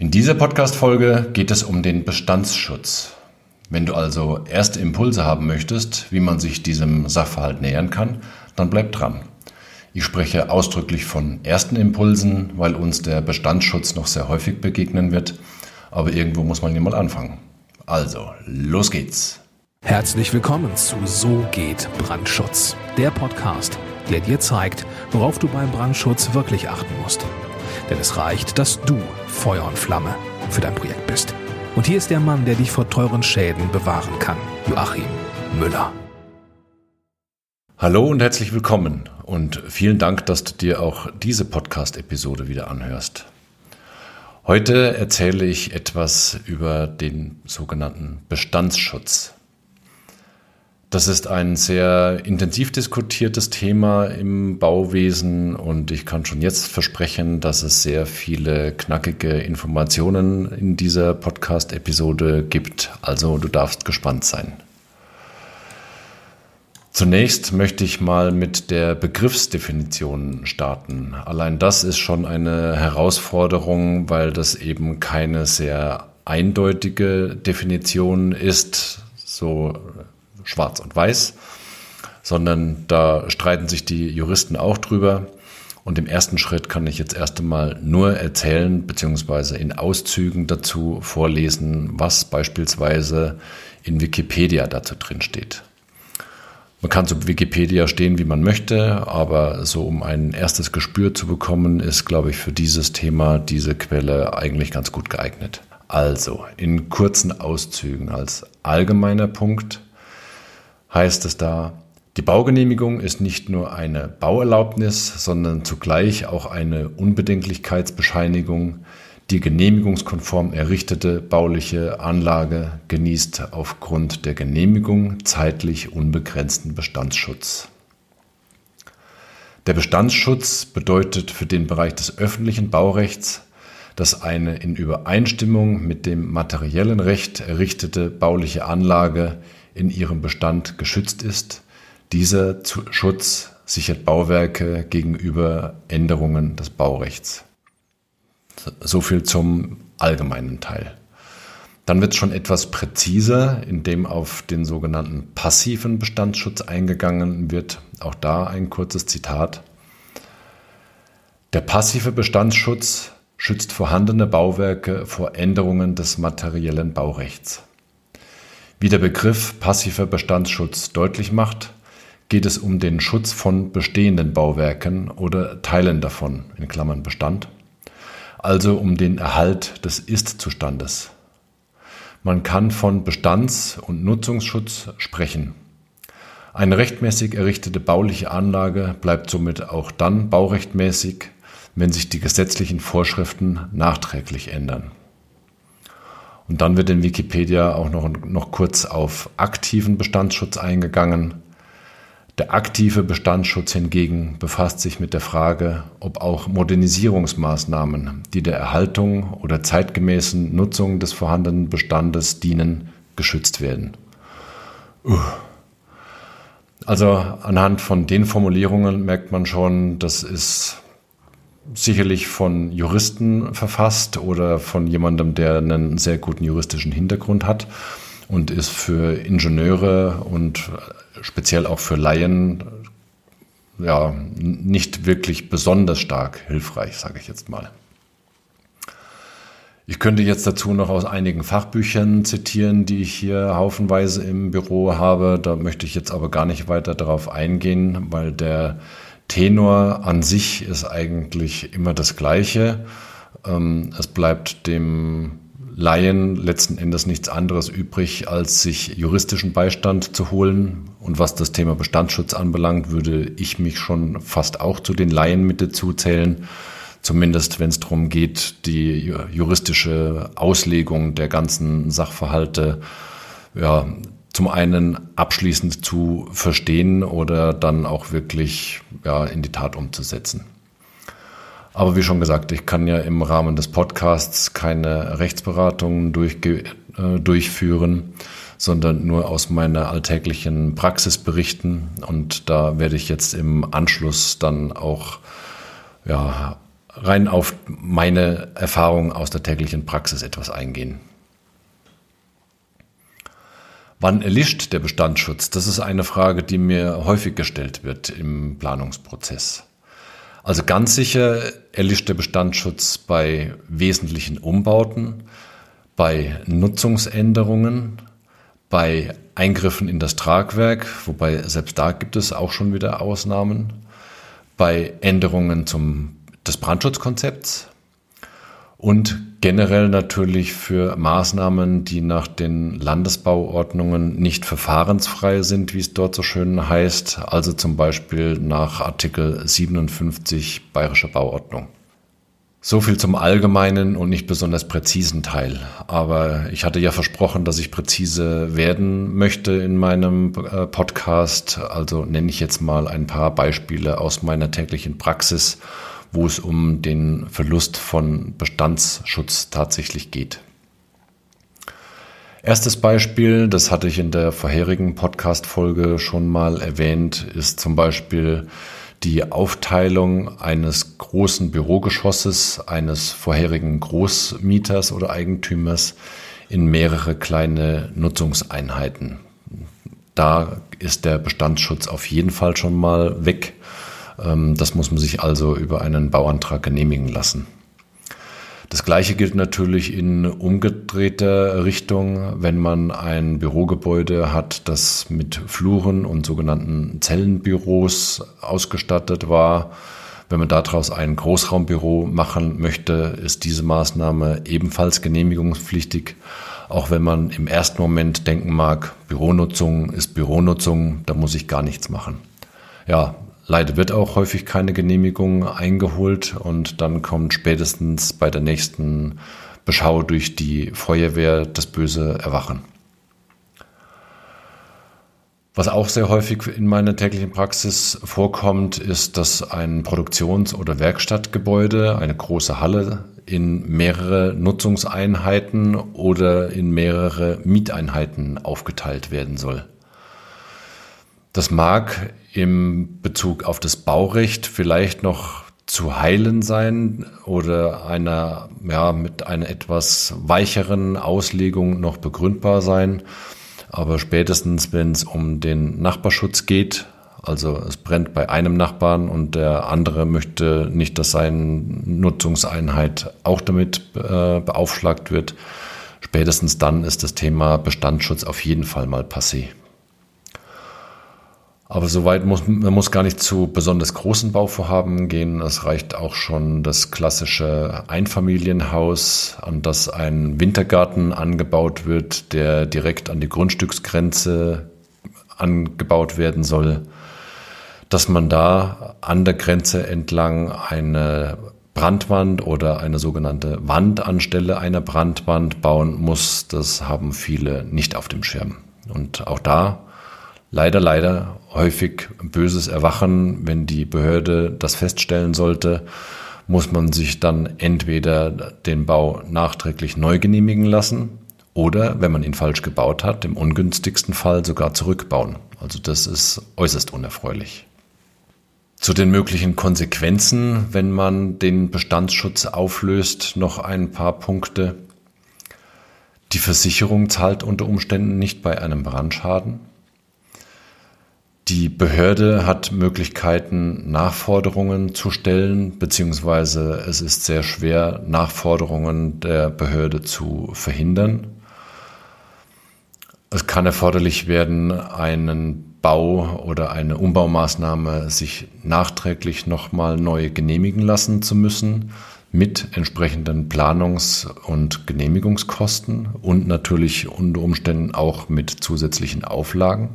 In dieser Podcast-Folge geht es um den Bestandsschutz. Wenn du also erste Impulse haben möchtest, wie man sich diesem Sachverhalt nähern kann, dann bleib dran. Ich spreche ausdrücklich von ersten Impulsen, weil uns der Bestandsschutz noch sehr häufig begegnen wird. Aber irgendwo muss man ja mal anfangen. Also, los geht's. Herzlich willkommen zu So geht Brandschutz, der Podcast, der dir zeigt, worauf du beim Brandschutz wirklich achten musst. Denn es reicht, dass du Feuer und Flamme für dein Projekt bist. Und hier ist der Mann, der dich vor teuren Schäden bewahren kann, Joachim Müller. Hallo und herzlich willkommen und vielen Dank, dass du dir auch diese Podcast-Episode wieder anhörst. Heute erzähle ich etwas über den sogenannten Bestandsschutz. Das ist ein sehr intensiv diskutiertes Thema im Bauwesen und ich kann schon jetzt versprechen, dass es sehr viele knackige Informationen in dieser Podcast-Episode gibt. Also du darfst gespannt sein. Zunächst möchte ich mal mit der Begriffsdefinition starten. Allein das ist schon eine Herausforderung, weil das eben keine sehr eindeutige Definition ist. So schwarz und weiß, sondern da streiten sich die Juristen auch drüber. Und im ersten Schritt kann ich jetzt erst einmal nur erzählen, beziehungsweise in Auszügen dazu vorlesen, was beispielsweise in Wikipedia dazu drin steht. Man kann zu Wikipedia stehen, wie man möchte, aber so um ein erstes Gespür zu bekommen, ist, glaube ich, für dieses Thema diese Quelle eigentlich ganz gut geeignet. Also, in kurzen Auszügen als allgemeiner Punkt heißt es da, die Baugenehmigung ist nicht nur eine Bauerlaubnis, sondern zugleich auch eine Unbedenklichkeitsbescheinigung. Die genehmigungskonform errichtete bauliche Anlage genießt aufgrund der Genehmigung zeitlich unbegrenzten Bestandsschutz. Der Bestandsschutz bedeutet für den Bereich des öffentlichen Baurechts, dass eine in Übereinstimmung mit dem materiellen Recht errichtete bauliche Anlage in ihrem Bestand geschützt ist. Dieser Schutz sichert Bauwerke gegenüber Änderungen des Baurechts. So viel zum allgemeinen Teil. Dann wird es schon etwas präziser, indem auf den sogenannten passiven Bestandsschutz eingegangen wird. Auch da ein kurzes Zitat. Der passive Bestandsschutz schützt vorhandene Bauwerke vor Änderungen des materiellen Baurechts. Wie der Begriff passiver Bestandsschutz deutlich macht, geht es um den Schutz von bestehenden Bauwerken oder Teilen davon in Klammern (Bestand), also um den Erhalt des Ist-Zustandes. Man kann von Bestands und Nutzungsschutz sprechen. Eine rechtmäßig errichtete bauliche Anlage bleibt somit auch dann baurechtmäßig, wenn sich die gesetzlichen Vorschriften nachträglich ändern und dann wird in Wikipedia auch noch, noch kurz auf aktiven Bestandsschutz eingegangen. Der aktive Bestandsschutz hingegen befasst sich mit der Frage, ob auch Modernisierungsmaßnahmen, die der Erhaltung oder zeitgemäßen Nutzung des vorhandenen Bestandes dienen, geschützt werden. Also anhand von den Formulierungen merkt man schon, das ist sicherlich von Juristen verfasst oder von jemandem, der einen sehr guten juristischen Hintergrund hat und ist für Ingenieure und speziell auch für Laien ja nicht wirklich besonders stark hilfreich, sage ich jetzt mal. Ich könnte jetzt dazu noch aus einigen Fachbüchern zitieren, die ich hier haufenweise im Büro habe. Da möchte ich jetzt aber gar nicht weiter darauf eingehen, weil der Tenor an sich ist eigentlich immer das Gleiche. Ähm, es bleibt dem Laien letzten Endes nichts anderes übrig, als sich juristischen Beistand zu holen. Und was das Thema Bestandsschutz anbelangt, würde ich mich schon fast auch zu den Laien mit dazu. Zumindest wenn es darum geht, die juristische Auslegung der ganzen Sachverhalte ja, zum einen abschließend zu verstehen oder dann auch wirklich ja, in die Tat umzusetzen. Aber wie schon gesagt, ich kann ja im Rahmen des Podcasts keine Rechtsberatungen äh, durchführen, sondern nur aus meiner alltäglichen Praxis berichten. Und da werde ich jetzt im Anschluss dann auch ja, rein auf meine Erfahrungen aus der täglichen Praxis etwas eingehen. Wann erlischt der Bestandsschutz? Das ist eine Frage, die mir häufig gestellt wird im Planungsprozess. Also ganz sicher erlischt der Bestandsschutz bei wesentlichen Umbauten, bei Nutzungsänderungen, bei Eingriffen in das Tragwerk, wobei selbst da gibt es auch schon wieder Ausnahmen, bei Änderungen zum, des Brandschutzkonzepts und generell natürlich für Maßnahmen, die nach den Landesbauordnungen nicht verfahrensfrei sind, wie es dort so schön heißt, also zum Beispiel nach Artikel 57 Bayerischer Bauordnung. So viel zum allgemeinen und nicht besonders präzisen Teil. Aber ich hatte ja versprochen, dass ich präzise werden möchte in meinem äh, Podcast. Also nenne ich jetzt mal ein paar Beispiele aus meiner täglichen Praxis wo es um den Verlust von Bestandsschutz tatsächlich geht. Erstes Beispiel, das hatte ich in der vorherigen Podcast-Folge schon mal erwähnt, ist zum Beispiel die Aufteilung eines großen Bürogeschosses eines vorherigen Großmieters oder Eigentümers in mehrere kleine Nutzungseinheiten. Da ist der Bestandsschutz auf jeden Fall schon mal weg das muss man sich also über einen Bauantrag genehmigen lassen. Das gleiche gilt natürlich in umgedrehter Richtung, wenn man ein Bürogebäude hat, das mit Fluren und sogenannten Zellenbüros ausgestattet war. Wenn man daraus ein Großraumbüro machen möchte, ist diese Maßnahme ebenfalls genehmigungspflichtig. Auch wenn man im ersten Moment denken mag, Büronutzung ist Büronutzung, da muss ich gar nichts machen. Ja, Leider wird auch häufig keine Genehmigung eingeholt und dann kommt spätestens bei der nächsten Beschau durch die Feuerwehr das böse Erwachen. Was auch sehr häufig in meiner täglichen Praxis vorkommt, ist, dass ein Produktions- oder Werkstattgebäude, eine große Halle, in mehrere Nutzungseinheiten oder in mehrere Mieteinheiten aufgeteilt werden soll. Das mag im Bezug auf das Baurecht vielleicht noch zu heilen sein oder einer, ja, mit einer etwas weicheren Auslegung noch begründbar sein. Aber spätestens, wenn es um den Nachbarschutz geht, also es brennt bei einem Nachbarn und der andere möchte nicht, dass seine Nutzungseinheit auch damit äh, beaufschlagt wird, spätestens dann ist das Thema Bestandsschutz auf jeden Fall mal passé. Aber soweit muss man muss gar nicht zu besonders großen Bauvorhaben gehen. Es reicht auch schon das klassische Einfamilienhaus, an das ein Wintergarten angebaut wird, der direkt an die Grundstücksgrenze angebaut werden soll, dass man da an der Grenze entlang eine Brandwand oder eine sogenannte Wand anstelle einer Brandwand bauen muss. Das haben viele nicht auf dem Schirm. Und auch da leider, leider häufig böses Erwachen, wenn die Behörde das feststellen sollte, muss man sich dann entweder den Bau nachträglich neu genehmigen lassen oder, wenn man ihn falsch gebaut hat, im ungünstigsten Fall sogar zurückbauen. Also das ist äußerst unerfreulich. Zu den möglichen Konsequenzen, wenn man den Bestandsschutz auflöst, noch ein paar Punkte. Die Versicherung zahlt unter Umständen nicht bei einem Brandschaden. Die Behörde hat Möglichkeiten, Nachforderungen zu stellen, beziehungsweise es ist sehr schwer, Nachforderungen der Behörde zu verhindern. Es kann erforderlich werden, einen Bau oder eine Umbaumaßnahme sich nachträglich nochmal neu genehmigen lassen zu müssen mit entsprechenden Planungs- und Genehmigungskosten und natürlich unter Umständen auch mit zusätzlichen Auflagen.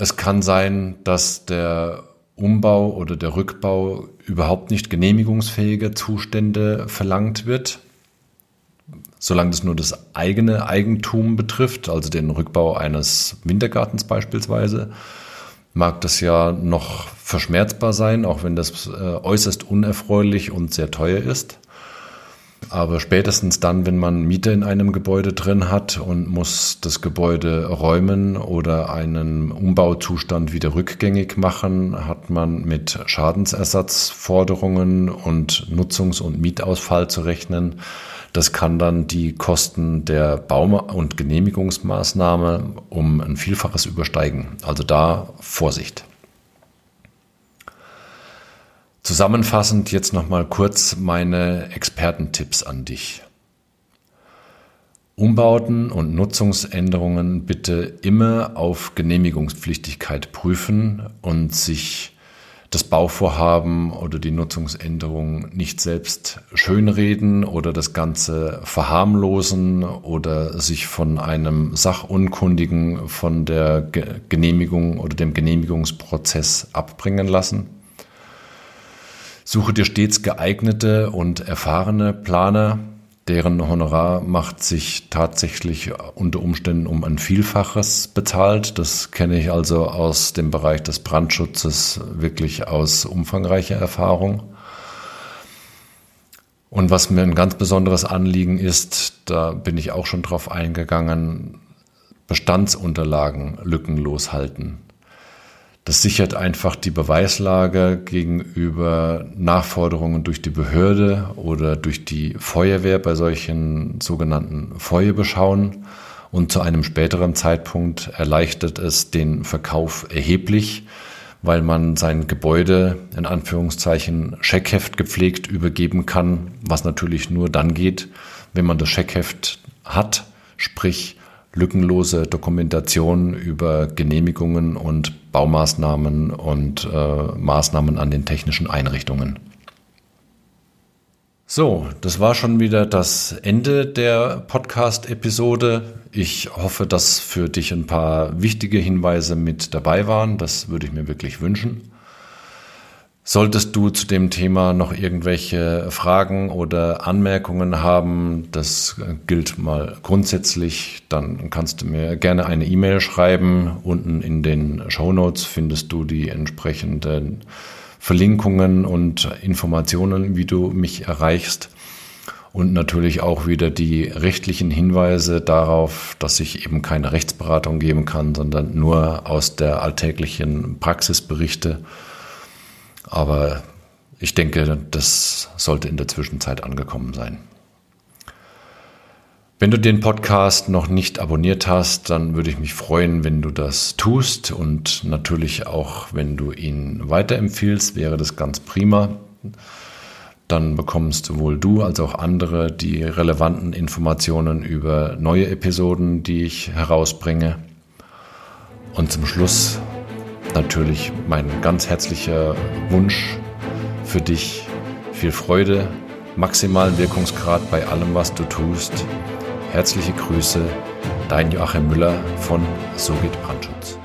Es kann sein, dass der Umbau oder der Rückbau überhaupt nicht genehmigungsfähige Zustände verlangt wird, solange das nur das eigene Eigentum betrifft, also den Rückbau eines Wintergartens beispielsweise, mag das ja noch verschmerzbar sein, auch wenn das äh, äußerst unerfreulich und sehr teuer ist. Aber spätestens dann, wenn man Miete in einem Gebäude drin hat und muss das Gebäude räumen oder einen Umbauzustand wieder rückgängig machen, hat man mit Schadensersatzforderungen und Nutzungs- und Mietausfall zu rechnen. Das kann dann die Kosten der Bau- und Genehmigungsmaßnahme um ein Vielfaches übersteigen. Also da Vorsicht. Zusammenfassend jetzt nochmal kurz meine Expertentipps an dich. Umbauten und Nutzungsänderungen bitte immer auf Genehmigungspflichtigkeit prüfen und sich das Bauvorhaben oder die Nutzungsänderung nicht selbst schönreden oder das Ganze verharmlosen oder sich von einem Sachunkundigen von der Genehmigung oder dem Genehmigungsprozess abbringen lassen. Suche dir stets geeignete und erfahrene Planer, deren Honorar macht sich tatsächlich unter Umständen um ein Vielfaches bezahlt. Das kenne ich also aus dem Bereich des Brandschutzes wirklich aus umfangreicher Erfahrung. Und was mir ein ganz besonderes Anliegen ist, da bin ich auch schon drauf eingegangen, Bestandsunterlagen lückenlos halten. Das sichert einfach die Beweislage gegenüber Nachforderungen durch die Behörde oder durch die Feuerwehr bei solchen sogenannten Feuerbeschauen. Und zu einem späteren Zeitpunkt erleichtert es den Verkauf erheblich, weil man sein Gebäude in Anführungszeichen Scheckheft gepflegt übergeben kann, was natürlich nur dann geht, wenn man das Scheckheft hat, sprich lückenlose Dokumentation über Genehmigungen und Baumaßnahmen und äh, Maßnahmen an den technischen Einrichtungen. So, das war schon wieder das Ende der Podcast-Episode. Ich hoffe, dass für dich ein paar wichtige Hinweise mit dabei waren. Das würde ich mir wirklich wünschen. Solltest du zu dem Thema noch irgendwelche Fragen oder Anmerkungen haben, das gilt mal grundsätzlich, dann kannst du mir gerne eine E-Mail schreiben. Unten in den Show Notes findest du die entsprechenden Verlinkungen und Informationen, wie du mich erreichst. Und natürlich auch wieder die rechtlichen Hinweise darauf, dass ich eben keine Rechtsberatung geben kann, sondern nur aus der alltäglichen Praxis berichte aber ich denke, das sollte in der Zwischenzeit angekommen sein. Wenn du den Podcast noch nicht abonniert hast, dann würde ich mich freuen, wenn du das tust und natürlich auch, wenn du ihn weiterempfiehlst, wäre das ganz prima. Dann bekommst sowohl du als auch andere die relevanten Informationen über neue Episoden, die ich herausbringe. Und zum Schluss natürlich mein ganz herzlicher Wunsch für dich. Viel Freude, maximalen Wirkungsgrad bei allem, was du tust. Herzliche Grüße, dein Joachim Müller von So geht Brandschutz.